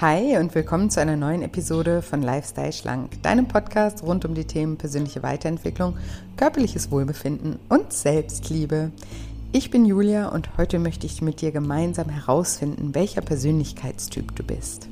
Hi und willkommen zu einer neuen Episode von Lifestyle Schlank, deinem Podcast rund um die Themen persönliche Weiterentwicklung, körperliches Wohlbefinden und Selbstliebe. Ich bin Julia und heute möchte ich mit dir gemeinsam herausfinden, welcher Persönlichkeitstyp du bist.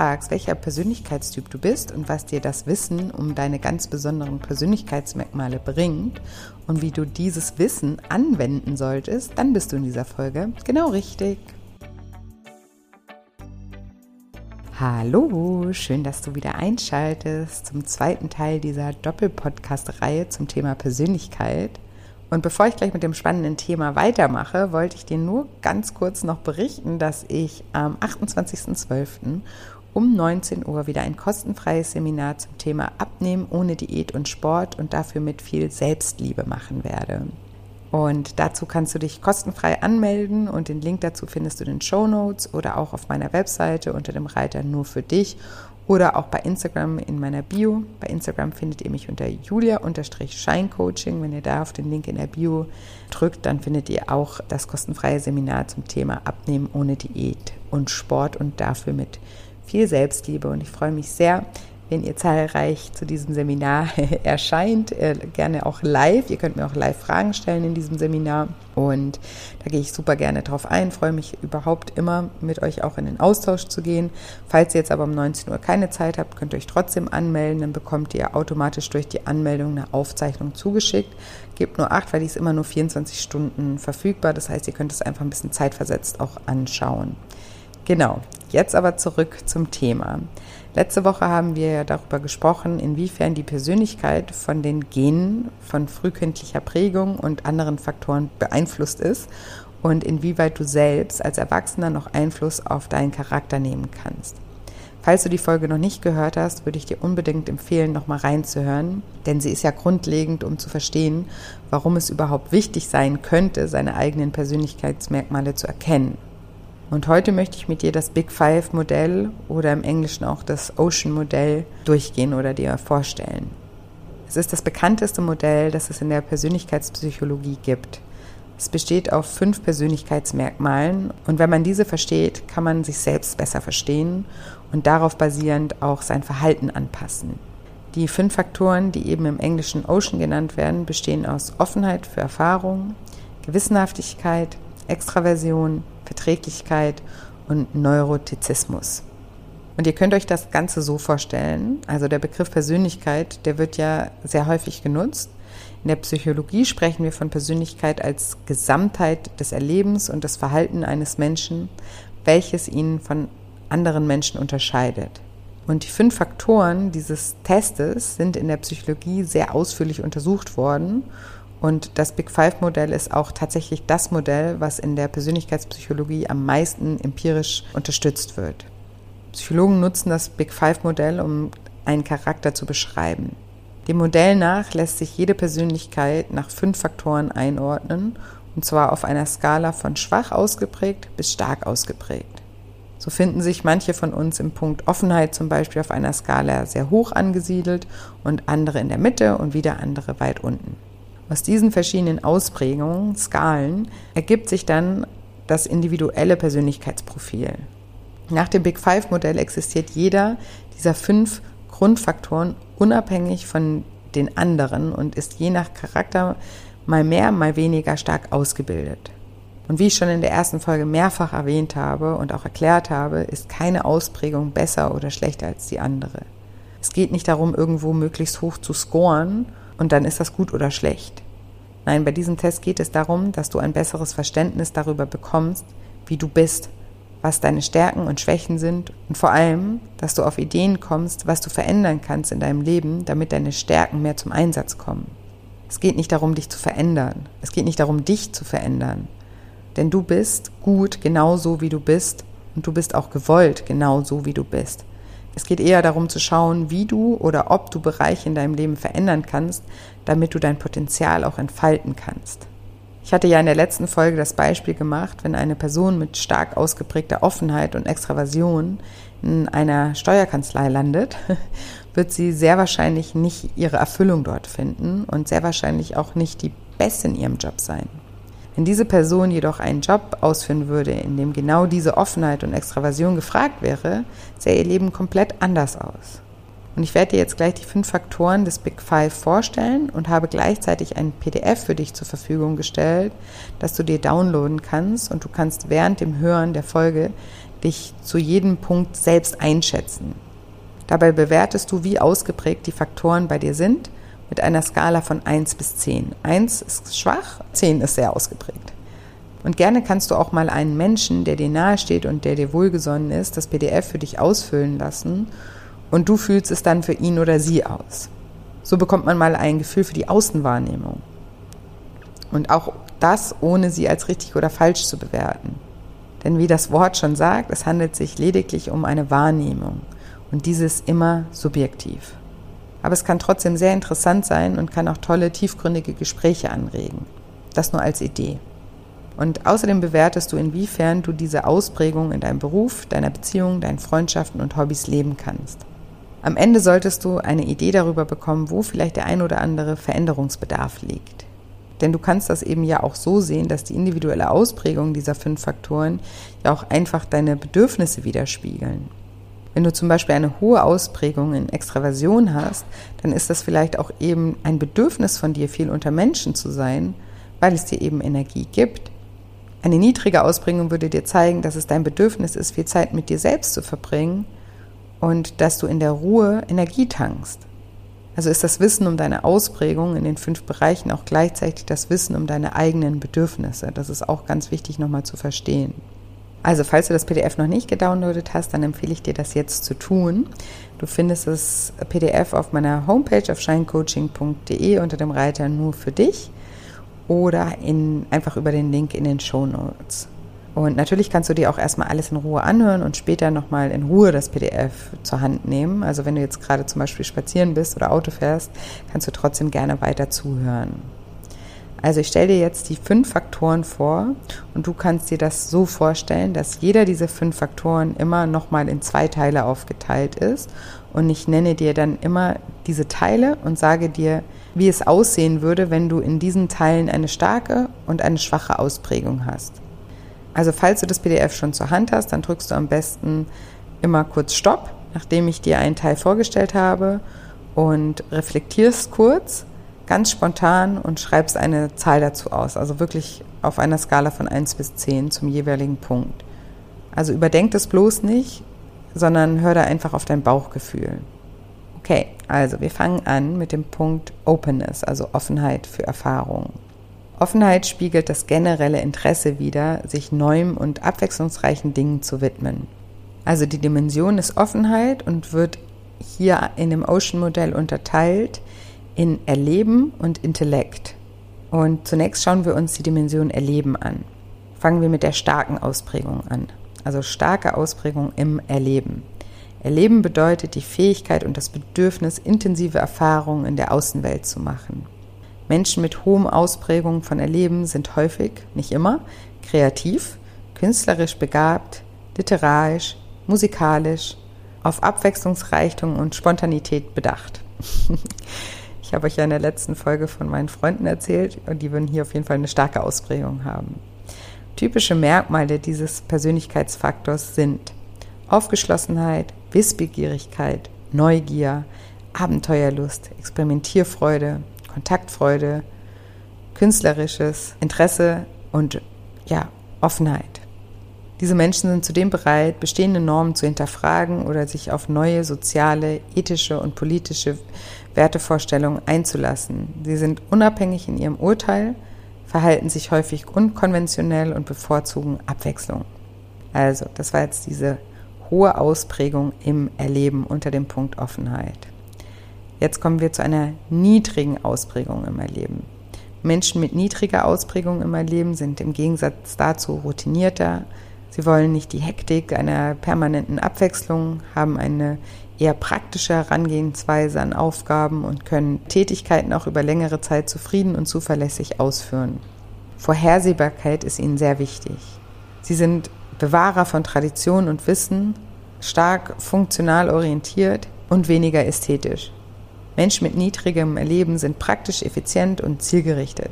Fragst, welcher Persönlichkeitstyp du bist und was dir das Wissen um deine ganz besonderen Persönlichkeitsmerkmale bringt und wie du dieses Wissen anwenden solltest, dann bist du in dieser Folge genau richtig. Hallo, schön, dass du wieder einschaltest zum zweiten Teil dieser Doppelpodcast-Reihe zum Thema Persönlichkeit. Und bevor ich gleich mit dem spannenden Thema weitermache, wollte ich dir nur ganz kurz noch berichten, dass ich am 28.12. um 19 Uhr wieder ein kostenfreies Seminar zum Thema Abnehmen ohne Diät und Sport und dafür mit viel Selbstliebe machen werde. Und dazu kannst du dich kostenfrei anmelden und den Link dazu findest du in den Show Notes oder auch auf meiner Webseite unter dem Reiter nur für dich oder auch bei Instagram in meiner Bio. Bei Instagram findet ihr mich unter julia-scheincoaching. Wenn ihr da auf den Link in der Bio drückt, dann findet ihr auch das kostenfreie Seminar zum Thema Abnehmen ohne Diät und Sport und dafür mit viel Selbstliebe. Und ich freue mich sehr, wenn ihr zahlreich zu diesem Seminar erscheint, äh, gerne auch live. Ihr könnt mir auch live Fragen stellen in diesem Seminar und da gehe ich super gerne drauf ein. Freue mich überhaupt immer, mit euch auch in den Austausch zu gehen. Falls ihr jetzt aber um 19 Uhr keine Zeit habt, könnt ihr euch trotzdem anmelden. Dann bekommt ihr automatisch durch die Anmeldung eine Aufzeichnung zugeschickt. Gebt nur acht, weil die ist immer nur 24 Stunden verfügbar. Das heißt, ihr könnt es einfach ein bisschen zeitversetzt auch anschauen. Genau, jetzt aber zurück zum Thema. Letzte Woche haben wir ja darüber gesprochen, inwiefern die Persönlichkeit von den Genen, von frühkindlicher Prägung und anderen Faktoren beeinflusst ist und inwieweit du selbst als Erwachsener noch Einfluss auf deinen Charakter nehmen kannst. Falls du die Folge noch nicht gehört hast, würde ich dir unbedingt empfehlen, nochmal reinzuhören, denn sie ist ja grundlegend, um zu verstehen, warum es überhaupt wichtig sein könnte, seine eigenen Persönlichkeitsmerkmale zu erkennen und heute möchte ich mit dir das Big Five Modell oder im Englischen auch das Ocean Modell durchgehen oder dir vorstellen. Es ist das bekannteste Modell, das es in der Persönlichkeitspsychologie gibt. Es besteht auf fünf Persönlichkeitsmerkmalen und wenn man diese versteht, kann man sich selbst besser verstehen und darauf basierend auch sein Verhalten anpassen. Die fünf Faktoren, die eben im Englischen Ocean genannt werden, bestehen aus Offenheit für Erfahrung, Gewissenhaftigkeit, Extraversion, Verträglichkeit und Neurotizismus. Und ihr könnt euch das Ganze so vorstellen, also der Begriff Persönlichkeit, der wird ja sehr häufig genutzt. In der Psychologie sprechen wir von Persönlichkeit als Gesamtheit des Erlebens und des Verhaltens eines Menschen, welches ihn von anderen Menschen unterscheidet. Und die fünf Faktoren dieses Testes sind in der Psychologie sehr ausführlich untersucht worden und das Big Five-Modell ist auch tatsächlich das Modell, was in der Persönlichkeitspsychologie am meisten empirisch unterstützt wird. Psychologen nutzen das Big Five-Modell, um einen Charakter zu beschreiben. Dem Modell nach lässt sich jede Persönlichkeit nach fünf Faktoren einordnen, und zwar auf einer Skala von schwach ausgeprägt bis stark ausgeprägt. So finden sich manche von uns im Punkt Offenheit zum Beispiel auf einer Skala sehr hoch angesiedelt und andere in der Mitte und wieder andere weit unten. Aus diesen verschiedenen Ausprägungen, Skalen, ergibt sich dann das individuelle Persönlichkeitsprofil. Nach dem Big Five-Modell existiert jeder dieser fünf Grundfaktoren unabhängig von den anderen und ist je nach Charakter mal mehr, mal weniger stark ausgebildet. Und wie ich schon in der ersten Folge mehrfach erwähnt habe und auch erklärt habe, ist keine Ausprägung besser oder schlechter als die andere. Es geht nicht darum, irgendwo möglichst hoch zu scoren und dann ist das gut oder schlecht. Nein, bei diesem Test geht es darum, dass du ein besseres Verständnis darüber bekommst, wie du bist, was deine Stärken und Schwächen sind und vor allem, dass du auf Ideen kommst, was du verändern kannst in deinem Leben, damit deine Stärken mehr zum Einsatz kommen. Es geht nicht darum, dich zu verändern. Es geht nicht darum, dich zu verändern. Denn du bist gut genauso, wie du bist und du bist auch gewollt genauso, wie du bist. Es geht eher darum zu schauen, wie du oder ob du Bereiche in deinem Leben verändern kannst, damit du dein Potenzial auch entfalten kannst. Ich hatte ja in der letzten Folge das Beispiel gemacht, wenn eine Person mit stark ausgeprägter Offenheit und Extraversion in einer Steuerkanzlei landet, wird sie sehr wahrscheinlich nicht ihre Erfüllung dort finden und sehr wahrscheinlich auch nicht die Beste in ihrem Job sein. Wenn diese Person jedoch einen Job ausführen würde, in dem genau diese Offenheit und Extraversion gefragt wäre, sähe ihr Leben komplett anders aus. Und ich werde dir jetzt gleich die fünf Faktoren des Big Five vorstellen und habe gleichzeitig ein PDF für dich zur Verfügung gestellt, das du dir downloaden kannst und du kannst während dem Hören der Folge dich zu jedem Punkt selbst einschätzen. Dabei bewertest du, wie ausgeprägt die Faktoren bei dir sind mit einer Skala von 1 bis 10. 1 ist schwach, 10 ist sehr ausgeprägt. Und gerne kannst du auch mal einen Menschen, der dir nahesteht und der dir wohlgesonnen ist, das PDF für dich ausfüllen lassen und du fühlst es dann für ihn oder sie aus. So bekommt man mal ein Gefühl für die Außenwahrnehmung. Und auch das, ohne sie als richtig oder falsch zu bewerten. Denn wie das Wort schon sagt, es handelt sich lediglich um eine Wahrnehmung und dieses immer subjektiv. Aber es kann trotzdem sehr interessant sein und kann auch tolle, tiefgründige Gespräche anregen. Das nur als Idee. Und außerdem bewertest du, inwiefern du diese Ausprägung in deinem Beruf, deiner Beziehung, deinen Freundschaften und Hobbys leben kannst. Am Ende solltest du eine Idee darüber bekommen, wo vielleicht der ein oder andere Veränderungsbedarf liegt. Denn du kannst das eben ja auch so sehen, dass die individuelle Ausprägung dieser fünf Faktoren ja auch einfach deine Bedürfnisse widerspiegeln. Wenn du zum Beispiel eine hohe Ausprägung in Extraversion hast, dann ist das vielleicht auch eben ein Bedürfnis von dir, viel unter Menschen zu sein, weil es dir eben Energie gibt. Eine niedrige Ausprägung würde dir zeigen, dass es dein Bedürfnis ist, viel Zeit mit dir selbst zu verbringen und dass du in der Ruhe Energie tankst. Also ist das Wissen um deine Ausprägung in den fünf Bereichen auch gleichzeitig das Wissen um deine eigenen Bedürfnisse. Das ist auch ganz wichtig nochmal zu verstehen. Also falls du das PDF noch nicht gedownloadet hast, dann empfehle ich dir das jetzt zu tun. Du findest das PDF auf meiner Homepage auf shinecoaching.de unter dem Reiter nur für dich oder in, einfach über den Link in den Show Notes. Und natürlich kannst du dir auch erstmal alles in Ruhe anhören und später nochmal in Ruhe das PDF zur Hand nehmen. Also wenn du jetzt gerade zum Beispiel spazieren bist oder Auto fährst, kannst du trotzdem gerne weiter zuhören. Also ich stelle dir jetzt die fünf Faktoren vor und du kannst dir das so vorstellen, dass jeder dieser fünf Faktoren immer nochmal in zwei Teile aufgeteilt ist. Und ich nenne dir dann immer diese Teile und sage dir, wie es aussehen würde, wenn du in diesen Teilen eine starke und eine schwache Ausprägung hast. Also falls du das PDF schon zur Hand hast, dann drückst du am besten immer kurz Stopp, nachdem ich dir einen Teil vorgestellt habe und reflektierst kurz, ganz spontan und schreibst eine Zahl dazu aus. Also wirklich auf einer Skala von 1 bis 10 zum jeweiligen Punkt. Also überdenk das bloß nicht, sondern hör da einfach auf dein Bauchgefühl. Okay, also wir fangen an mit dem Punkt Openness, also Offenheit für Erfahrungen. Offenheit spiegelt das generelle Interesse wider, sich neuem und abwechslungsreichen Dingen zu widmen. Also die Dimension ist Offenheit und wird hier in dem Ocean-Modell unterteilt in Erleben und Intellekt. Und zunächst schauen wir uns die Dimension Erleben an. Fangen wir mit der starken Ausprägung an. Also starke Ausprägung im Erleben. Erleben bedeutet die Fähigkeit und das Bedürfnis, intensive Erfahrungen in der Außenwelt zu machen. Menschen mit hohem Ausprägung von Erleben sind häufig, nicht immer, kreativ, künstlerisch begabt, literarisch, musikalisch, auf Abwechslungsreichtum und Spontanität bedacht. ich habe euch ja in der letzten Folge von meinen Freunden erzählt und die würden hier auf jeden Fall eine starke Ausprägung haben. Typische Merkmale dieses Persönlichkeitsfaktors sind Aufgeschlossenheit, Wissbegierigkeit, Neugier, Abenteuerlust, Experimentierfreude, Kontaktfreude, künstlerisches Interesse und ja, Offenheit. Diese Menschen sind zudem bereit, bestehende Normen zu hinterfragen oder sich auf neue soziale, ethische und politische Wertevorstellungen einzulassen. Sie sind unabhängig in ihrem Urteil, verhalten sich häufig unkonventionell und bevorzugen Abwechslung. Also, das war jetzt diese hohe Ausprägung im Erleben unter dem Punkt Offenheit. Jetzt kommen wir zu einer niedrigen Ausprägung im Erleben. Menschen mit niedriger Ausprägung im Erleben sind im Gegensatz dazu routinierter. Sie wollen nicht die Hektik einer permanenten Abwechslung, haben eine eher praktische Herangehensweise an Aufgaben und können Tätigkeiten auch über längere Zeit zufrieden und zuverlässig ausführen. Vorhersehbarkeit ist ihnen sehr wichtig. Sie sind Bewahrer von Tradition und Wissen, stark funktional orientiert und weniger ästhetisch. Menschen mit niedrigem Erleben sind praktisch, effizient und zielgerichtet.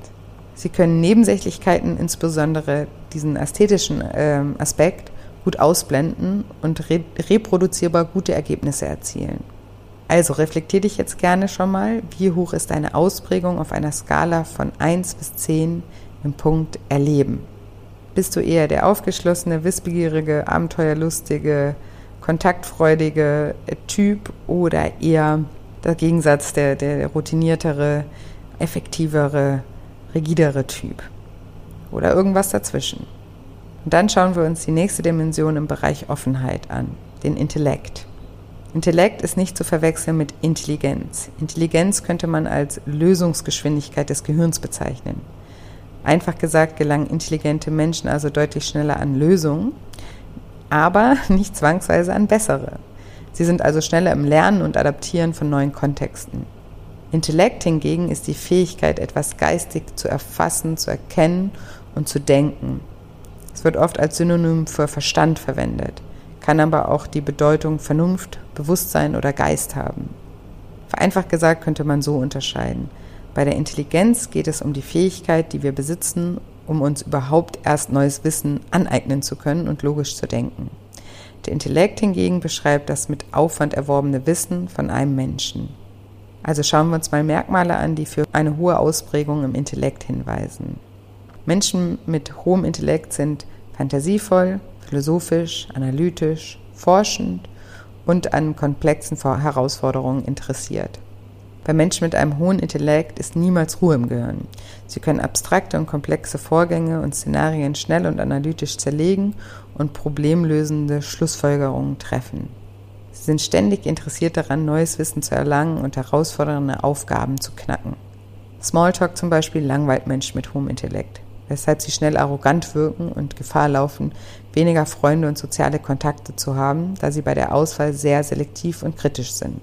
Sie können Nebensächlichkeiten, insbesondere diesen ästhetischen äh, Aspekt, gut ausblenden und re reproduzierbar gute Ergebnisse erzielen. Also reflektier dich jetzt gerne schon mal, wie hoch ist deine Ausprägung auf einer Skala von 1 bis 10 im Punkt Erleben. Bist du eher der aufgeschlossene, wissbegierige, abenteuerlustige, kontaktfreudige Typ oder eher der Gegensatz, der, der routiniertere, effektivere, rigidere Typ? Oder irgendwas dazwischen? Und dann schauen wir uns die nächste Dimension im Bereich Offenheit an, den Intellekt. Intellekt ist nicht zu verwechseln mit Intelligenz. Intelligenz könnte man als Lösungsgeschwindigkeit des Gehirns bezeichnen. Einfach gesagt gelangen intelligente Menschen also deutlich schneller an Lösungen, aber nicht zwangsweise an bessere. Sie sind also schneller im Lernen und Adaptieren von neuen Kontexten. Intellekt hingegen ist die Fähigkeit, etwas geistig zu erfassen, zu erkennen und zu denken. Es wird oft als Synonym für Verstand verwendet kann aber auch die Bedeutung Vernunft, Bewusstsein oder Geist haben. Vereinfacht gesagt könnte man so unterscheiden. Bei der Intelligenz geht es um die Fähigkeit, die wir besitzen, um uns überhaupt erst neues Wissen aneignen zu können und logisch zu denken. Der Intellekt hingegen beschreibt das mit Aufwand erworbene Wissen von einem Menschen. Also schauen wir uns mal Merkmale an, die für eine hohe Ausprägung im Intellekt hinweisen. Menschen mit hohem Intellekt sind fantasievoll, philosophisch, analytisch, forschend und an komplexen Herausforderungen interessiert. Bei Menschen mit einem hohen Intellekt ist niemals Ruhe im Gehirn. Sie können abstrakte und komplexe Vorgänge und Szenarien schnell und analytisch zerlegen und problemlösende Schlussfolgerungen treffen. Sie sind ständig interessiert daran, neues Wissen zu erlangen und herausfordernde Aufgaben zu knacken. Smalltalk zum Beispiel langweilt Menschen mit hohem Intellekt weshalb sie schnell arrogant wirken und Gefahr laufen, weniger Freunde und soziale Kontakte zu haben, da sie bei der Auswahl sehr selektiv und kritisch sind.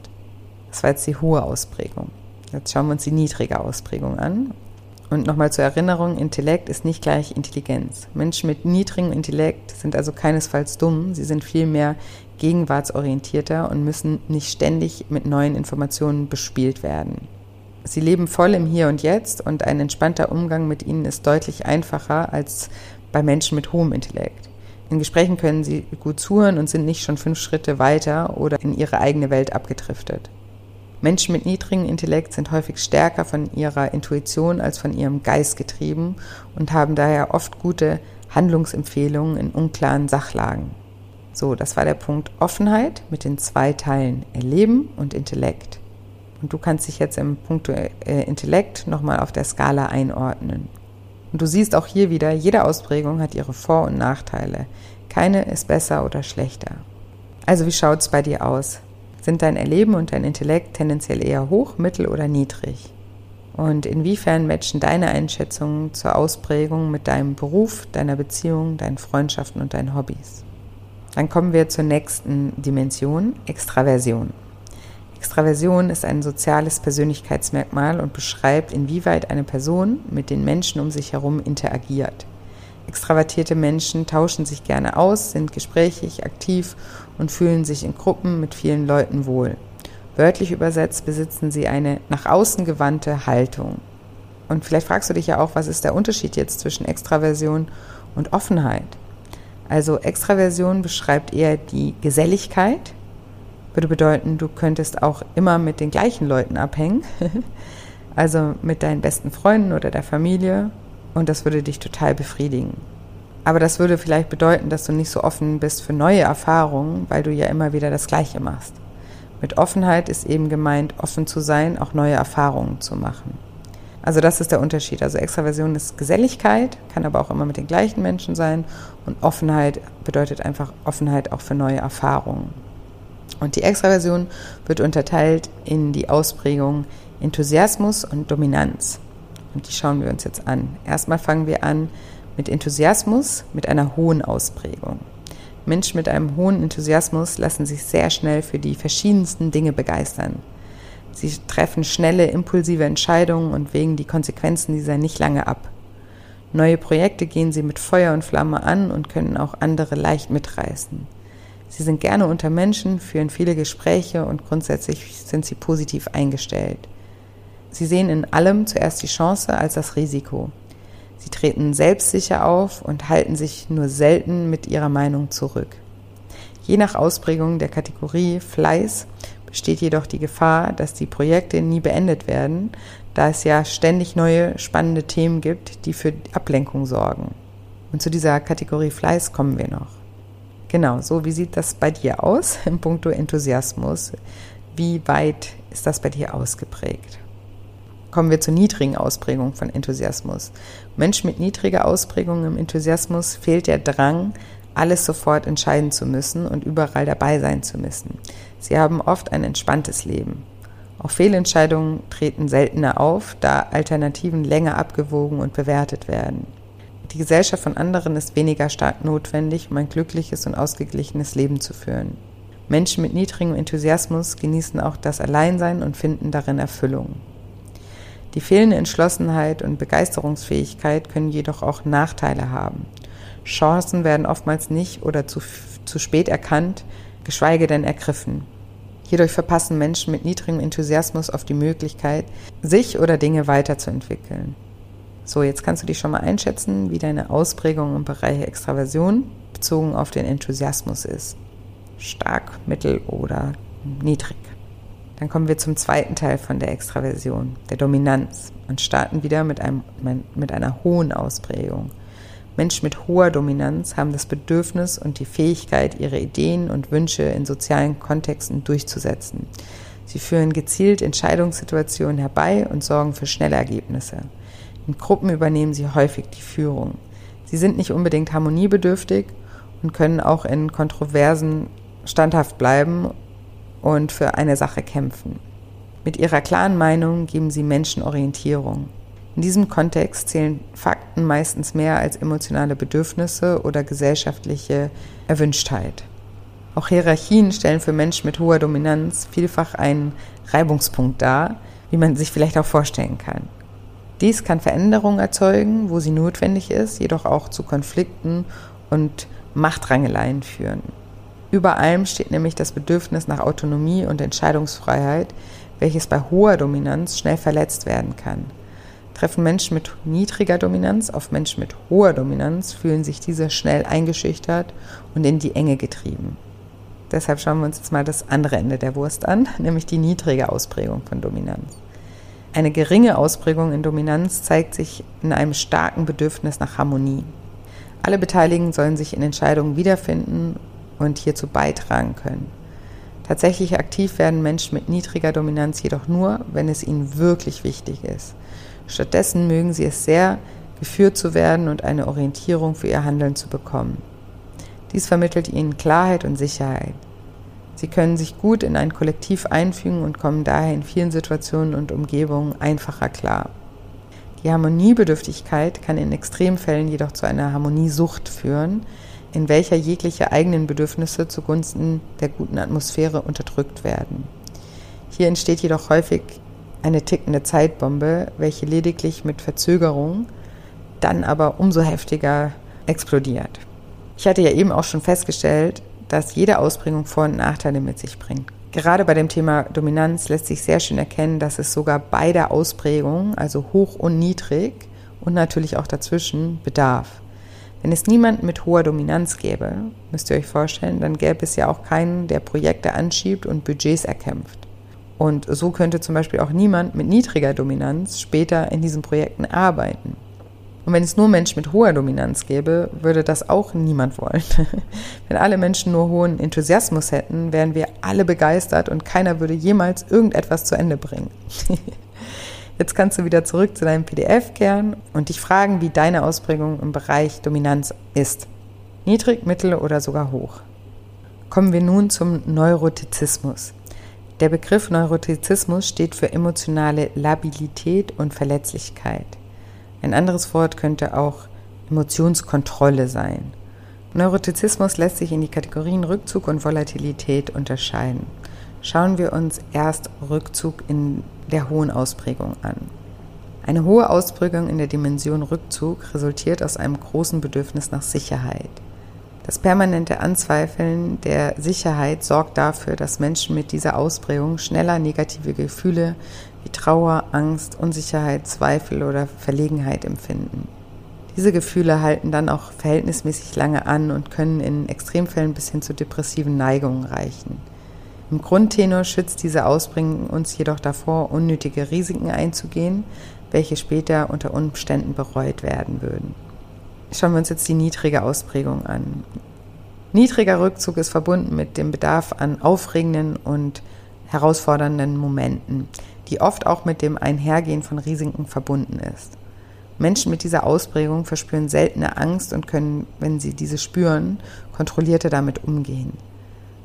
Das war jetzt die hohe Ausprägung. Jetzt schauen wir uns die niedrige Ausprägung an. Und nochmal zur Erinnerung, Intellekt ist nicht gleich Intelligenz. Menschen mit niedrigem Intellekt sind also keinesfalls dumm, sie sind vielmehr gegenwartsorientierter und müssen nicht ständig mit neuen Informationen bespielt werden. Sie leben voll im Hier und Jetzt und ein entspannter Umgang mit ihnen ist deutlich einfacher als bei Menschen mit hohem Intellekt. In Gesprächen können sie gut zuhören und sind nicht schon fünf Schritte weiter oder in ihre eigene Welt abgedriftet. Menschen mit niedrigem Intellekt sind häufig stärker von ihrer Intuition als von ihrem Geist getrieben und haben daher oft gute Handlungsempfehlungen in unklaren Sachlagen. So, das war der Punkt Offenheit mit den zwei Teilen Erleben und Intellekt. Und du kannst dich jetzt im Punkt äh, Intellekt nochmal auf der Skala einordnen. Und du siehst auch hier wieder, jede Ausprägung hat ihre Vor- und Nachteile. Keine ist besser oder schlechter. Also wie schaut es bei dir aus? Sind dein Erleben und dein Intellekt tendenziell eher hoch, mittel oder niedrig? Und inwiefern matchen deine Einschätzungen zur Ausprägung mit deinem Beruf, deiner Beziehung, deinen Freundschaften und deinen Hobbys? Dann kommen wir zur nächsten Dimension, Extraversion. Extraversion ist ein soziales Persönlichkeitsmerkmal und beschreibt, inwieweit eine Person mit den Menschen um sich herum interagiert. Extravertierte Menschen tauschen sich gerne aus, sind gesprächig, aktiv und fühlen sich in Gruppen mit vielen Leuten wohl. Wörtlich übersetzt besitzen sie eine nach außen gewandte Haltung. Und vielleicht fragst du dich ja auch, was ist der Unterschied jetzt zwischen Extraversion und Offenheit? Also Extraversion beschreibt eher die Geselligkeit, würde bedeuten, du könntest auch immer mit den gleichen Leuten abhängen, also mit deinen besten Freunden oder der Familie und das würde dich total befriedigen. Aber das würde vielleicht bedeuten, dass du nicht so offen bist für neue Erfahrungen, weil du ja immer wieder das Gleiche machst. Mit Offenheit ist eben gemeint, offen zu sein, auch neue Erfahrungen zu machen. Also das ist der Unterschied. Also Extraversion ist Geselligkeit, kann aber auch immer mit den gleichen Menschen sein und Offenheit bedeutet einfach Offenheit auch für neue Erfahrungen. Und die Extraversion wird unterteilt in die Ausprägung Enthusiasmus und Dominanz. Und die schauen wir uns jetzt an. Erstmal fangen wir an mit Enthusiasmus, mit einer hohen Ausprägung. Menschen mit einem hohen Enthusiasmus lassen sich sehr schnell für die verschiedensten Dinge begeistern. Sie treffen schnelle, impulsive Entscheidungen und wägen die Konsequenzen dieser nicht lange ab. Neue Projekte gehen sie mit Feuer und Flamme an und können auch andere leicht mitreißen. Sie sind gerne unter Menschen, führen viele Gespräche und grundsätzlich sind sie positiv eingestellt. Sie sehen in allem zuerst die Chance als das Risiko. Sie treten selbstsicher auf und halten sich nur selten mit ihrer Meinung zurück. Je nach Ausprägung der Kategorie Fleiß besteht jedoch die Gefahr, dass die Projekte nie beendet werden, da es ja ständig neue spannende Themen gibt, die für Ablenkung sorgen. Und zu dieser Kategorie Fleiß kommen wir noch. Genau, so wie sieht das bei dir aus im Punkto Enthusiasmus? Wie weit ist das bei dir ausgeprägt? Kommen wir zur niedrigen Ausprägung von Enthusiasmus. Menschen mit niedriger Ausprägung im Enthusiasmus fehlt der Drang, alles sofort entscheiden zu müssen und überall dabei sein zu müssen. Sie haben oft ein entspanntes Leben. Auch Fehlentscheidungen treten seltener auf, da Alternativen länger abgewogen und bewertet werden. Die Gesellschaft von anderen ist weniger stark notwendig, um ein glückliches und ausgeglichenes Leben zu führen. Menschen mit niedrigem Enthusiasmus genießen auch das Alleinsein und finden darin Erfüllung. Die fehlende Entschlossenheit und Begeisterungsfähigkeit können jedoch auch Nachteile haben. Chancen werden oftmals nicht oder zu, zu spät erkannt, geschweige denn ergriffen. Hierdurch verpassen Menschen mit niedrigem Enthusiasmus auf die Möglichkeit, sich oder Dinge weiterzuentwickeln. So, jetzt kannst du dich schon mal einschätzen, wie deine Ausprägung im Bereich Extraversion bezogen auf den Enthusiasmus ist. Stark, mittel oder niedrig. Dann kommen wir zum zweiten Teil von der Extraversion, der Dominanz, und starten wieder mit, einem, mit einer hohen Ausprägung. Menschen mit hoher Dominanz haben das Bedürfnis und die Fähigkeit, ihre Ideen und Wünsche in sozialen Kontexten durchzusetzen. Sie führen gezielt Entscheidungssituationen herbei und sorgen für schnelle Ergebnisse. In Gruppen übernehmen sie häufig die Führung. Sie sind nicht unbedingt harmoniebedürftig und können auch in Kontroversen standhaft bleiben und für eine Sache kämpfen. Mit ihrer klaren Meinung geben sie Menschen Orientierung. In diesem Kontext zählen Fakten meistens mehr als emotionale Bedürfnisse oder gesellschaftliche Erwünschtheit. Auch Hierarchien stellen für Menschen mit hoher Dominanz vielfach einen Reibungspunkt dar, wie man sich vielleicht auch vorstellen kann. Dies kann Veränderungen erzeugen, wo sie notwendig ist, jedoch auch zu Konflikten und Machtrangeleien führen. Über allem steht nämlich das Bedürfnis nach Autonomie und Entscheidungsfreiheit, welches bei hoher Dominanz schnell verletzt werden kann. Treffen Menschen mit niedriger Dominanz auf Menschen mit hoher Dominanz, fühlen sich diese schnell eingeschüchtert und in die Enge getrieben. Deshalb schauen wir uns jetzt mal das andere Ende der Wurst an, nämlich die niedrige Ausprägung von Dominanz. Eine geringe Ausprägung in Dominanz zeigt sich in einem starken Bedürfnis nach Harmonie. Alle Beteiligten sollen sich in Entscheidungen wiederfinden und hierzu beitragen können. Tatsächlich aktiv werden Menschen mit niedriger Dominanz jedoch nur, wenn es ihnen wirklich wichtig ist. Stattdessen mögen sie es sehr, geführt zu werden und eine Orientierung für ihr Handeln zu bekommen. Dies vermittelt ihnen Klarheit und Sicherheit. Sie können sich gut in ein Kollektiv einfügen und kommen daher in vielen Situationen und Umgebungen einfacher klar. Die Harmoniebedürftigkeit kann in Extremfällen jedoch zu einer Harmoniesucht führen, in welcher jegliche eigenen Bedürfnisse zugunsten der guten Atmosphäre unterdrückt werden. Hier entsteht jedoch häufig eine tickende Zeitbombe, welche lediglich mit Verzögerung dann aber umso heftiger explodiert. Ich hatte ja eben auch schon festgestellt, dass jede Ausprägung Vor- und Nachteile mit sich bringt. Gerade bei dem Thema Dominanz lässt sich sehr schön erkennen, dass es sogar bei der Ausprägung, also hoch und niedrig und natürlich auch dazwischen, bedarf. Wenn es niemanden mit hoher Dominanz gäbe, müsst ihr euch vorstellen, dann gäbe es ja auch keinen, der Projekte anschiebt und Budgets erkämpft. Und so könnte zum Beispiel auch niemand mit niedriger Dominanz später in diesen Projekten arbeiten. Und wenn es nur Menschen mit hoher Dominanz gäbe, würde das auch niemand wollen. wenn alle Menschen nur hohen Enthusiasmus hätten, wären wir alle begeistert und keiner würde jemals irgendetwas zu Ende bringen. Jetzt kannst du wieder zurück zu deinem PDF kehren und dich fragen, wie deine Ausprägung im Bereich Dominanz ist. Niedrig, mittel oder sogar hoch. Kommen wir nun zum Neurotizismus. Der Begriff Neurotizismus steht für emotionale Labilität und Verletzlichkeit. Ein anderes Wort könnte auch Emotionskontrolle sein. Neurotizismus lässt sich in die Kategorien Rückzug und Volatilität unterscheiden. Schauen wir uns erst Rückzug in der hohen Ausprägung an. Eine hohe Ausprägung in der Dimension Rückzug resultiert aus einem großen Bedürfnis nach Sicherheit. Das permanente Anzweifeln der Sicherheit sorgt dafür, dass Menschen mit dieser Ausprägung schneller negative Gefühle wie Trauer, Angst, Unsicherheit, Zweifel oder Verlegenheit empfinden. Diese Gefühle halten dann auch verhältnismäßig lange an und können in Extremfällen bis hin zu depressiven Neigungen reichen. Im Grundtenor schützt diese Ausbringung uns jedoch davor, unnötige Risiken einzugehen, welche später unter Umständen bereut werden würden. Schauen wir uns jetzt die niedrige Ausprägung an. Niedriger Rückzug ist verbunden mit dem Bedarf an aufregenden und herausfordernden Momenten, die oft auch mit dem Einhergehen von Risiken verbunden ist. Menschen mit dieser Ausprägung verspüren seltene Angst und können, wenn sie diese spüren, kontrollierter damit umgehen.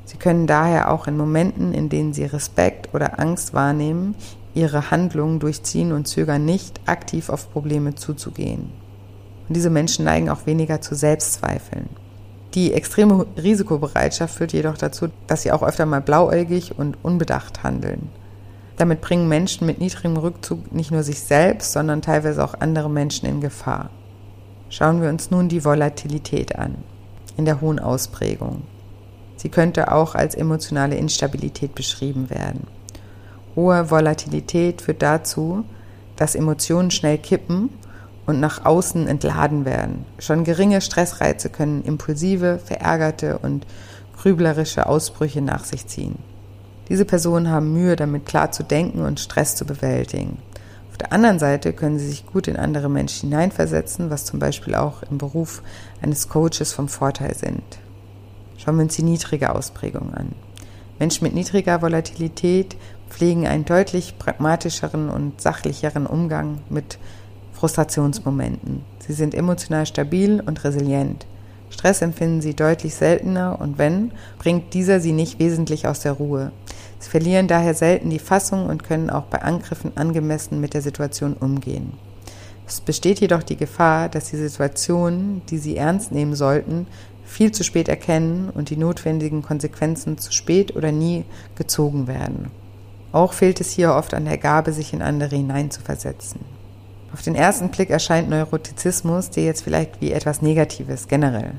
Sie können daher auch in Momenten, in denen sie Respekt oder Angst wahrnehmen, ihre Handlungen durchziehen und zögern nicht, aktiv auf Probleme zuzugehen. Und diese Menschen neigen auch weniger zu Selbstzweifeln. Die extreme Risikobereitschaft führt jedoch dazu, dass sie auch öfter mal blauäugig und unbedacht handeln. Damit bringen Menschen mit niedrigem Rückzug nicht nur sich selbst, sondern teilweise auch andere Menschen in Gefahr. Schauen wir uns nun die Volatilität an, in der hohen Ausprägung. Sie könnte auch als emotionale Instabilität beschrieben werden. Hohe Volatilität führt dazu, dass Emotionen schnell kippen und nach außen entladen werden. Schon geringe Stressreize können impulsive, verärgerte und grüblerische Ausbrüche nach sich ziehen. Diese Personen haben Mühe damit klar zu denken und Stress zu bewältigen. Auf der anderen Seite können sie sich gut in andere Menschen hineinversetzen, was zum Beispiel auch im Beruf eines Coaches vom Vorteil sind. Schauen wir uns die niedrige Ausprägung an. Menschen mit niedriger Volatilität pflegen einen deutlich pragmatischeren und sachlicheren Umgang mit Frustrationsmomenten. Sie sind emotional stabil und resilient. Stress empfinden sie deutlich seltener und wenn, bringt dieser sie nicht wesentlich aus der Ruhe. Sie verlieren daher selten die Fassung und können auch bei Angriffen angemessen mit der Situation umgehen. Es besteht jedoch die Gefahr, dass die Situationen, die sie ernst nehmen sollten, viel zu spät erkennen und die notwendigen Konsequenzen zu spät oder nie gezogen werden. Auch fehlt es hier oft an der Gabe, sich in andere hineinzuversetzen. Auf den ersten Blick erscheint Neurotizismus dir jetzt vielleicht wie etwas Negatives generell.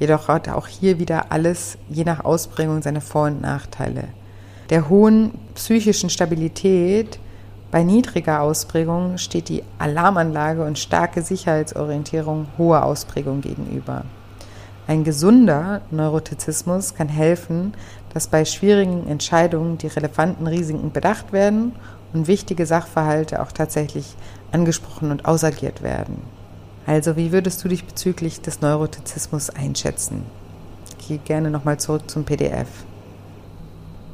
Jedoch hat auch hier wieder alles je nach Ausprägung seine Vor- und Nachteile. Der hohen psychischen Stabilität bei niedriger Ausprägung steht die Alarmanlage und starke Sicherheitsorientierung hoher Ausprägung gegenüber. Ein gesunder Neurotizismus kann helfen, dass bei schwierigen Entscheidungen die relevanten Risiken bedacht werden und wichtige Sachverhalte auch tatsächlich angesprochen und ausagiert werden. Also, wie würdest du dich bezüglich des Neurotizismus einschätzen? Ich gehe gerne nochmal zurück zum PDF.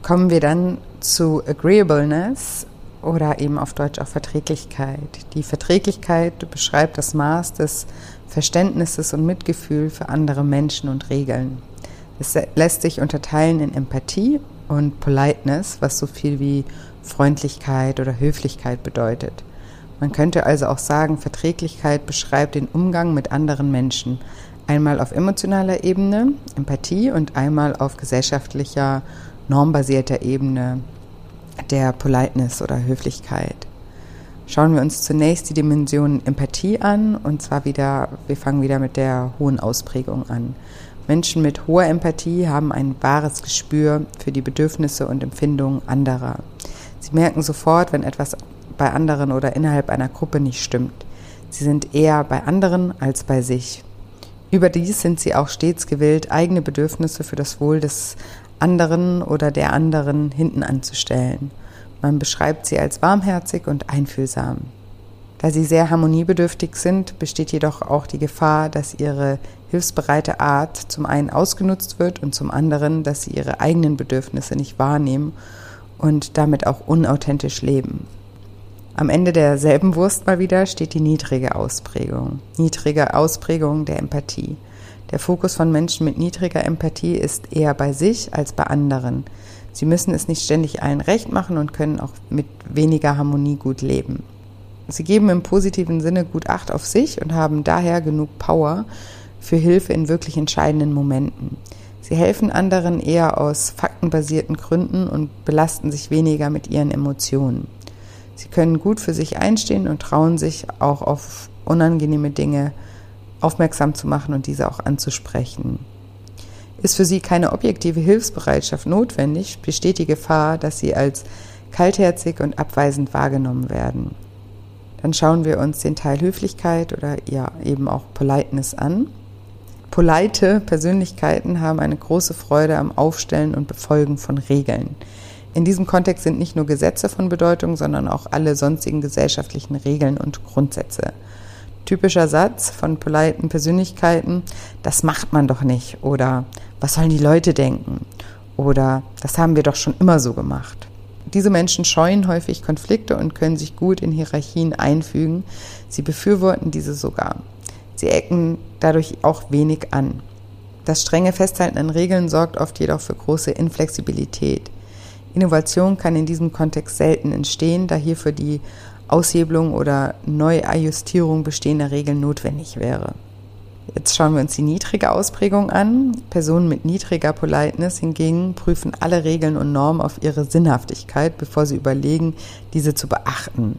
Kommen wir dann zu Agreeableness oder eben auf Deutsch auch Verträglichkeit. Die Verträglichkeit beschreibt das Maß des Verständnisses und Mitgefühl für andere Menschen und Regeln. Es lässt sich unterteilen in Empathie und Politeness, was so viel wie Freundlichkeit oder Höflichkeit bedeutet. Man könnte also auch sagen, Verträglichkeit beschreibt den Umgang mit anderen Menschen. Einmal auf emotionaler Ebene, Empathie, und einmal auf gesellschaftlicher, normbasierter Ebene, der Politeness oder Höflichkeit. Schauen wir uns zunächst die Dimension Empathie an, und zwar wieder, wir fangen wieder mit der hohen Ausprägung an. Menschen mit hoher Empathie haben ein wahres Gespür für die Bedürfnisse und Empfindungen anderer. Sie merken sofort, wenn etwas bei anderen oder innerhalb einer Gruppe nicht stimmt. Sie sind eher bei anderen als bei sich. Überdies sind sie auch stets gewillt, eigene Bedürfnisse für das Wohl des anderen oder der anderen hinten anzustellen. Man beschreibt sie als warmherzig und einfühlsam. Da sie sehr harmoniebedürftig sind, besteht jedoch auch die Gefahr, dass ihre hilfsbereite Art zum einen ausgenutzt wird und zum anderen, dass sie ihre eigenen Bedürfnisse nicht wahrnehmen und damit auch unauthentisch leben. Am Ende derselben Wurst mal wieder steht die niedrige Ausprägung, niedrige Ausprägung der Empathie. Der Fokus von Menschen mit niedriger Empathie ist eher bei sich als bei anderen. Sie müssen es nicht ständig allen recht machen und können auch mit weniger Harmonie gut leben. Sie geben im positiven Sinne gut Acht auf sich und haben daher genug Power für Hilfe in wirklich entscheidenden Momenten. Sie helfen anderen eher aus faktenbasierten Gründen und belasten sich weniger mit ihren Emotionen. Sie können gut für sich einstehen und trauen sich auch auf unangenehme Dinge aufmerksam zu machen und diese auch anzusprechen. Ist für sie keine objektive Hilfsbereitschaft notwendig, besteht die Gefahr, dass sie als kaltherzig und abweisend wahrgenommen werden. Dann schauen wir uns den Teil Höflichkeit oder ja eben auch Politeness an. Polite Persönlichkeiten haben eine große Freude am Aufstellen und Befolgen von Regeln. In diesem Kontext sind nicht nur Gesetze von Bedeutung, sondern auch alle sonstigen gesellschaftlichen Regeln und Grundsätze. Typischer Satz von politen Persönlichkeiten, das macht man doch nicht oder was sollen die Leute denken oder das haben wir doch schon immer so gemacht. Diese Menschen scheuen häufig Konflikte und können sich gut in Hierarchien einfügen. Sie befürworten diese sogar. Sie ecken dadurch auch wenig an. Das strenge Festhalten an Regeln sorgt oft jedoch für große Inflexibilität. Innovation kann in diesem Kontext selten entstehen, da hierfür die Aushebelung oder Neuajustierung bestehender Regeln notwendig wäre. Jetzt schauen wir uns die niedrige Ausprägung an. Personen mit niedriger Politeness hingegen prüfen alle Regeln und Normen auf ihre Sinnhaftigkeit, bevor sie überlegen, diese zu beachten.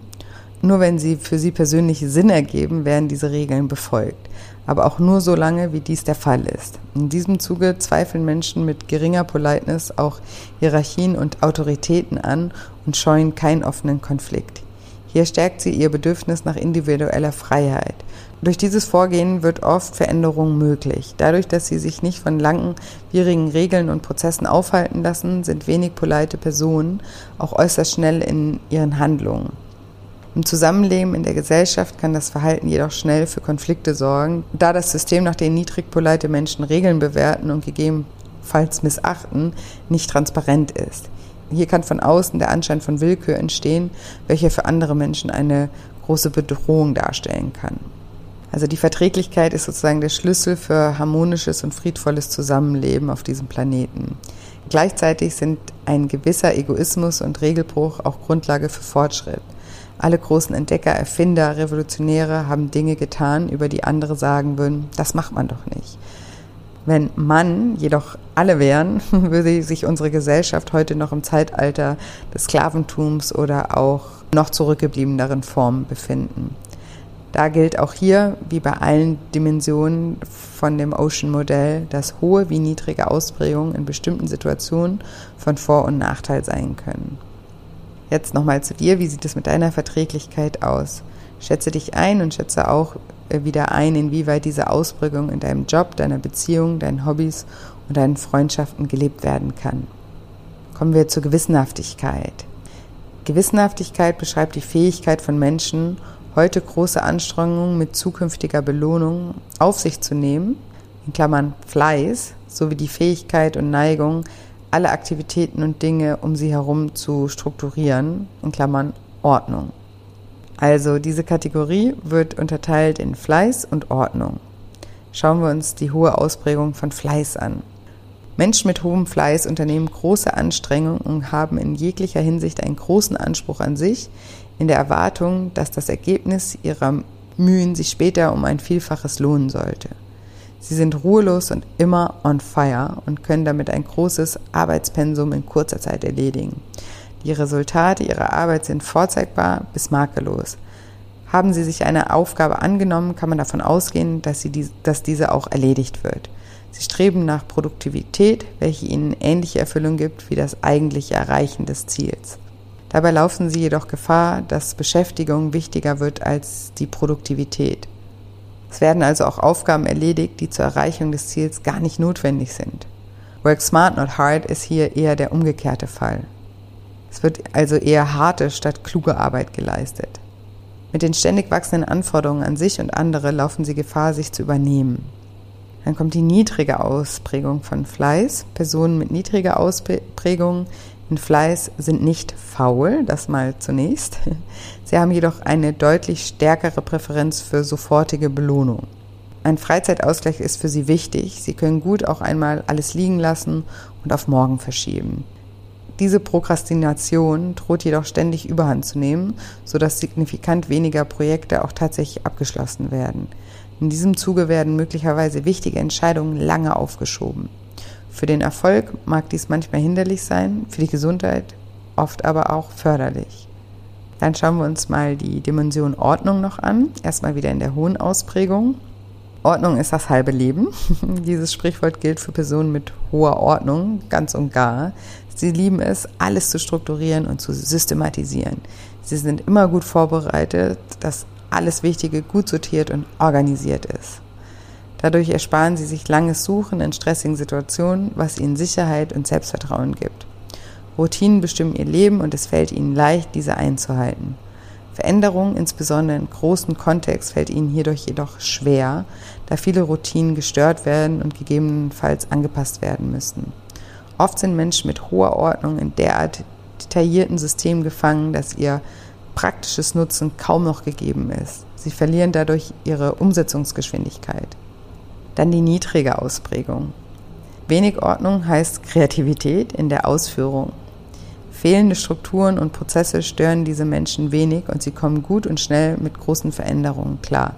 Nur wenn sie für sie persönlich Sinn ergeben, werden diese Regeln befolgt. Aber auch nur so lange, wie dies der Fall ist. In diesem Zuge zweifeln Menschen mit geringer Politeness auch Hierarchien und Autoritäten an und scheuen keinen offenen Konflikt. Hier stärkt sie ihr Bedürfnis nach individueller Freiheit. Durch dieses Vorgehen wird oft Veränderung möglich. Dadurch, dass sie sich nicht von langwierigen Regeln und Prozessen aufhalten lassen, sind wenig polite Personen auch äußerst schnell in ihren Handlungen. Im Zusammenleben in der Gesellschaft kann das Verhalten jedoch schnell für Konflikte sorgen, da das System, nach dem niedrig polite Menschen Regeln bewerten und gegebenenfalls missachten, nicht transparent ist. Hier kann von außen der Anschein von Willkür entstehen, welcher für andere Menschen eine große Bedrohung darstellen kann. Also die Verträglichkeit ist sozusagen der Schlüssel für harmonisches und friedvolles Zusammenleben auf diesem Planeten. Gleichzeitig sind ein gewisser Egoismus und Regelbruch auch Grundlage für Fortschritt. Alle großen Entdecker, Erfinder, Revolutionäre haben Dinge getan, über die andere sagen würden, das macht man doch nicht. Wenn Mann jedoch alle wären, würde sich unsere Gesellschaft heute noch im Zeitalter des Sklaventums oder auch noch zurückgebliebeneren Formen befinden. Da gilt auch hier, wie bei allen Dimensionen von dem Ocean-Modell, dass hohe wie niedrige Ausprägungen in bestimmten Situationen von Vor- und Nachteil sein können. Jetzt nochmal zu dir, wie sieht es mit deiner Verträglichkeit aus? Schätze dich ein und schätze auch, wieder ein, inwieweit diese Ausprägung in deinem Job, deiner Beziehung, deinen Hobbys und deinen Freundschaften gelebt werden kann. Kommen wir zur Gewissenhaftigkeit. Gewissenhaftigkeit beschreibt die Fähigkeit von Menschen, heute große Anstrengungen mit zukünftiger Belohnung auf sich zu nehmen, in Klammern Fleiß, sowie die Fähigkeit und Neigung, alle Aktivitäten und Dinge um sie herum zu strukturieren, in Klammern Ordnung. Also diese Kategorie wird unterteilt in Fleiß und Ordnung. Schauen wir uns die hohe Ausprägung von Fleiß an. Menschen mit hohem Fleiß unternehmen große Anstrengungen und haben in jeglicher Hinsicht einen großen Anspruch an sich, in der Erwartung, dass das Ergebnis ihrer Mühen sich später um ein Vielfaches lohnen sollte. Sie sind ruhelos und immer on fire und können damit ein großes Arbeitspensum in kurzer Zeit erledigen. Die Resultate ihrer Arbeit sind vorzeigbar bis makellos. Haben Sie sich eine Aufgabe angenommen, kann man davon ausgehen, dass, sie die, dass diese auch erledigt wird. Sie streben nach Produktivität, welche Ihnen ähnliche Erfüllung gibt wie das eigentliche Erreichen des Ziels. Dabei laufen Sie jedoch Gefahr, dass Beschäftigung wichtiger wird als die Produktivität. Es werden also auch Aufgaben erledigt, die zur Erreichung des Ziels gar nicht notwendig sind. Work smart, not hard ist hier eher der umgekehrte Fall. Es wird also eher harte statt kluge Arbeit geleistet. Mit den ständig wachsenden Anforderungen an sich und andere laufen sie Gefahr, sich zu übernehmen. Dann kommt die niedrige Ausprägung von Fleiß. Personen mit niedriger Ausprägung in Fleiß sind nicht faul, das mal zunächst. Sie haben jedoch eine deutlich stärkere Präferenz für sofortige Belohnung. Ein Freizeitausgleich ist für sie wichtig. Sie können gut auch einmal alles liegen lassen und auf morgen verschieben. Diese Prokrastination droht jedoch ständig überhand zu nehmen, sodass signifikant weniger Projekte auch tatsächlich abgeschlossen werden. In diesem Zuge werden möglicherweise wichtige Entscheidungen lange aufgeschoben. Für den Erfolg mag dies manchmal hinderlich sein, für die Gesundheit oft aber auch förderlich. Dann schauen wir uns mal die Dimension Ordnung noch an. Erstmal wieder in der hohen Ausprägung. Ordnung ist das halbe Leben. Dieses Sprichwort gilt für Personen mit hoher Ordnung, ganz und gar. Sie lieben es, alles zu strukturieren und zu systematisieren. Sie sind immer gut vorbereitet, dass alles Wichtige gut sortiert und organisiert ist. Dadurch ersparen sie sich langes Suchen in stressigen Situationen, was ihnen Sicherheit und Selbstvertrauen gibt. Routinen bestimmen ihr Leben und es fällt ihnen leicht, diese einzuhalten. Veränderung, insbesondere in großen Kontext, fällt ihnen hierdurch jedoch schwer, da viele Routinen gestört werden und gegebenenfalls angepasst werden müssen. Oft sind Menschen mit hoher Ordnung in derart detaillierten Systemen gefangen, dass ihr praktisches Nutzen kaum noch gegeben ist. Sie verlieren dadurch ihre Umsetzungsgeschwindigkeit. Dann die niedrige Ausprägung. Wenig Ordnung heißt Kreativität in der Ausführung. Fehlende Strukturen und Prozesse stören diese Menschen wenig und sie kommen gut und schnell mit großen Veränderungen klar.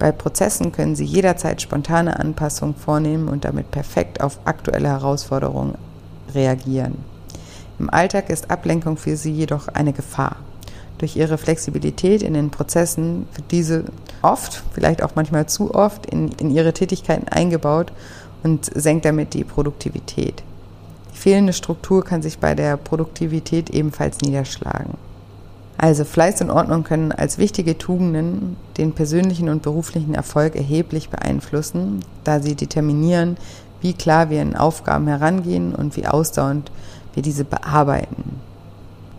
Bei Prozessen können sie jederzeit spontane Anpassungen vornehmen und damit perfekt auf aktuelle Herausforderungen reagieren. Im Alltag ist Ablenkung für sie jedoch eine Gefahr. Durch ihre Flexibilität in den Prozessen wird diese oft, vielleicht auch manchmal zu oft, in, in ihre Tätigkeiten eingebaut und senkt damit die Produktivität. Die fehlende Struktur kann sich bei der Produktivität ebenfalls niederschlagen. Also Fleiß und Ordnung können als wichtige Tugenden den persönlichen und beruflichen Erfolg erheblich beeinflussen, da sie determinieren, wie klar wir in Aufgaben herangehen und wie ausdauernd wir diese bearbeiten.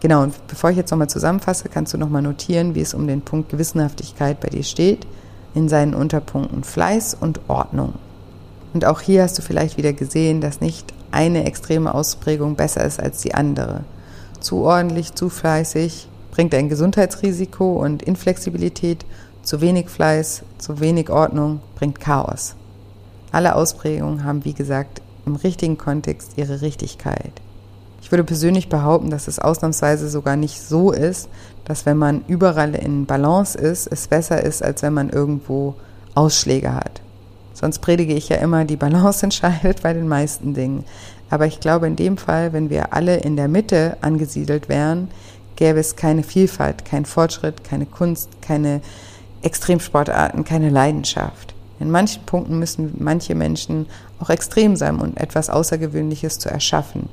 Genau, und bevor ich jetzt nochmal zusammenfasse, kannst du nochmal notieren, wie es um den Punkt Gewissenhaftigkeit bei dir steht, in seinen Unterpunkten Fleiß und Ordnung. Und auch hier hast du vielleicht wieder gesehen, dass nicht eine extreme Ausprägung besser ist als die andere. Zu ordentlich, zu fleißig bringt ein Gesundheitsrisiko und Inflexibilität, zu wenig Fleiß, zu wenig Ordnung bringt Chaos. Alle Ausprägungen haben, wie gesagt, im richtigen Kontext ihre Richtigkeit. Ich würde persönlich behaupten, dass es ausnahmsweise sogar nicht so ist, dass wenn man überall in Balance ist, es besser ist, als wenn man irgendwo Ausschläge hat. Sonst predige ich ja immer, die Balance entscheidet bei den meisten Dingen. Aber ich glaube, in dem Fall, wenn wir alle in der Mitte angesiedelt wären, gäbe es keine Vielfalt, keinen Fortschritt, keine Kunst, keine Extremsportarten, keine Leidenschaft. In manchen Punkten müssen manche Menschen auch extrem sein, um etwas Außergewöhnliches zu erschaffen.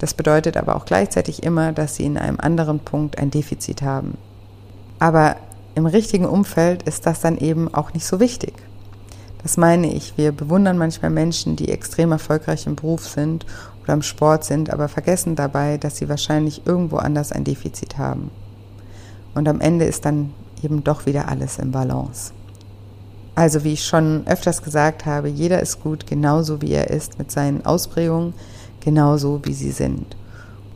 Das bedeutet aber auch gleichzeitig immer, dass sie in einem anderen Punkt ein Defizit haben. Aber im richtigen Umfeld ist das dann eben auch nicht so wichtig. Das meine ich. Wir bewundern manchmal Menschen, die extrem erfolgreich im Beruf sind oder im Sport sind, aber vergessen dabei, dass sie wahrscheinlich irgendwo anders ein Defizit haben. Und am Ende ist dann eben doch wieder alles im Balance. Also wie ich schon öfters gesagt habe, jeder ist gut genauso wie er ist mit seinen Ausprägungen, genauso wie sie sind.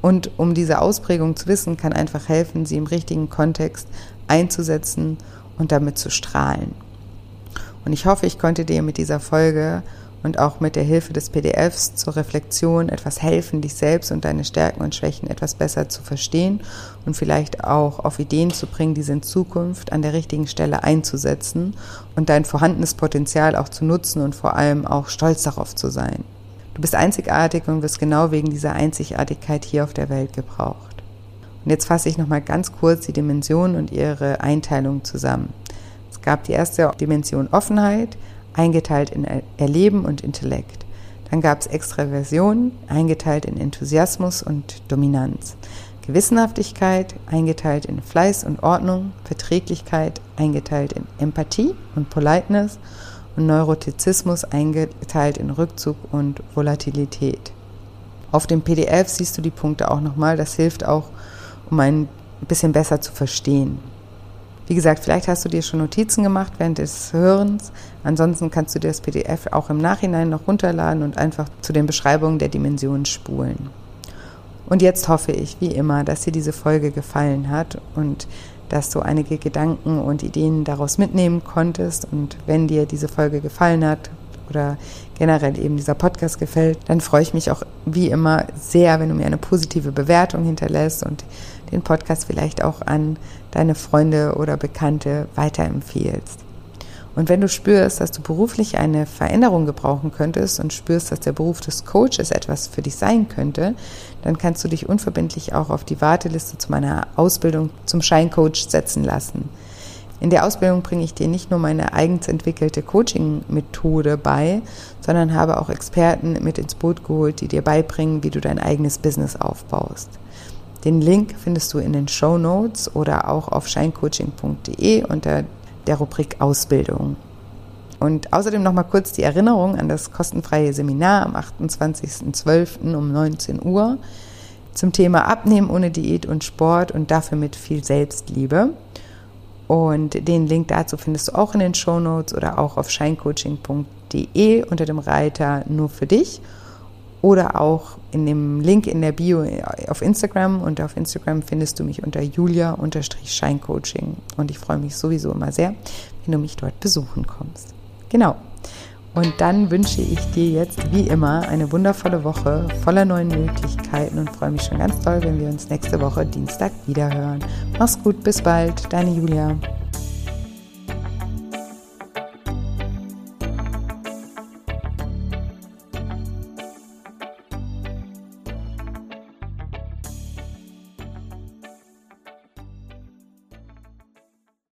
Und um diese Ausprägung zu wissen, kann einfach helfen, sie im richtigen Kontext einzusetzen und damit zu strahlen. Und ich hoffe, ich konnte dir mit dieser Folge und auch mit der Hilfe des PDFs zur Reflexion etwas helfen, dich selbst und deine Stärken und Schwächen etwas besser zu verstehen und vielleicht auch auf Ideen zu bringen, diese in Zukunft an der richtigen Stelle einzusetzen und dein vorhandenes Potenzial auch zu nutzen und vor allem auch stolz darauf zu sein. Du bist einzigartig und wirst genau wegen dieser Einzigartigkeit hier auf der Welt gebraucht. Und jetzt fasse ich nochmal ganz kurz die Dimensionen und ihre Einteilung zusammen. Gab die erste Dimension Offenheit, eingeteilt in Erleben und Intellekt. Dann gab es Extraversion, eingeteilt in Enthusiasmus und Dominanz. Gewissenhaftigkeit, eingeteilt in Fleiß und Ordnung. Verträglichkeit, eingeteilt in Empathie und Politeness und Neurotizismus eingeteilt in Rückzug und Volatilität. Auf dem PDF siehst du die Punkte auch nochmal. Das hilft auch, um ein bisschen besser zu verstehen. Wie gesagt, vielleicht hast du dir schon Notizen gemacht während des Hörens. Ansonsten kannst du dir das PDF auch im Nachhinein noch runterladen und einfach zu den Beschreibungen der Dimensionen spulen. Und jetzt hoffe ich, wie immer, dass dir diese Folge gefallen hat und dass du einige Gedanken und Ideen daraus mitnehmen konntest. Und wenn dir diese Folge gefallen hat oder generell eben dieser Podcast gefällt, dann freue ich mich auch wie immer sehr, wenn du mir eine positive Bewertung hinterlässt und den Podcast vielleicht auch an deine Freunde oder Bekannte weiterempfiehlst. Und wenn du spürst, dass du beruflich eine Veränderung gebrauchen könntest und spürst, dass der Beruf des Coaches etwas für dich sein könnte, dann kannst du dich unverbindlich auch auf die Warteliste zu meiner Ausbildung zum Scheincoach setzen lassen. In der Ausbildung bringe ich dir nicht nur meine eigens entwickelte Coaching-Methode bei, sondern habe auch Experten mit ins Boot geholt, die dir beibringen, wie du dein eigenes Business aufbaust. Den Link findest du in den Show Notes oder auch auf scheincoaching.de unter der Rubrik Ausbildung. Und außerdem nochmal kurz die Erinnerung an das kostenfreie Seminar am 28.12. um 19 Uhr zum Thema Abnehmen ohne Diät und Sport und dafür mit viel Selbstliebe. Und den Link dazu findest du auch in den Show Notes oder auch auf scheincoaching.de unter dem Reiter nur für dich oder auch in dem Link in der Bio auf Instagram. Und auf Instagram findest du mich unter julia-scheincoaching. Und ich freue mich sowieso immer sehr, wenn du mich dort besuchen kommst. Genau. Und dann wünsche ich dir jetzt wie immer eine wundervolle Woche voller neuen Möglichkeiten und freue mich schon ganz toll, wenn wir uns nächste Woche Dienstag wiederhören. Mach's gut, bis bald, deine Julia.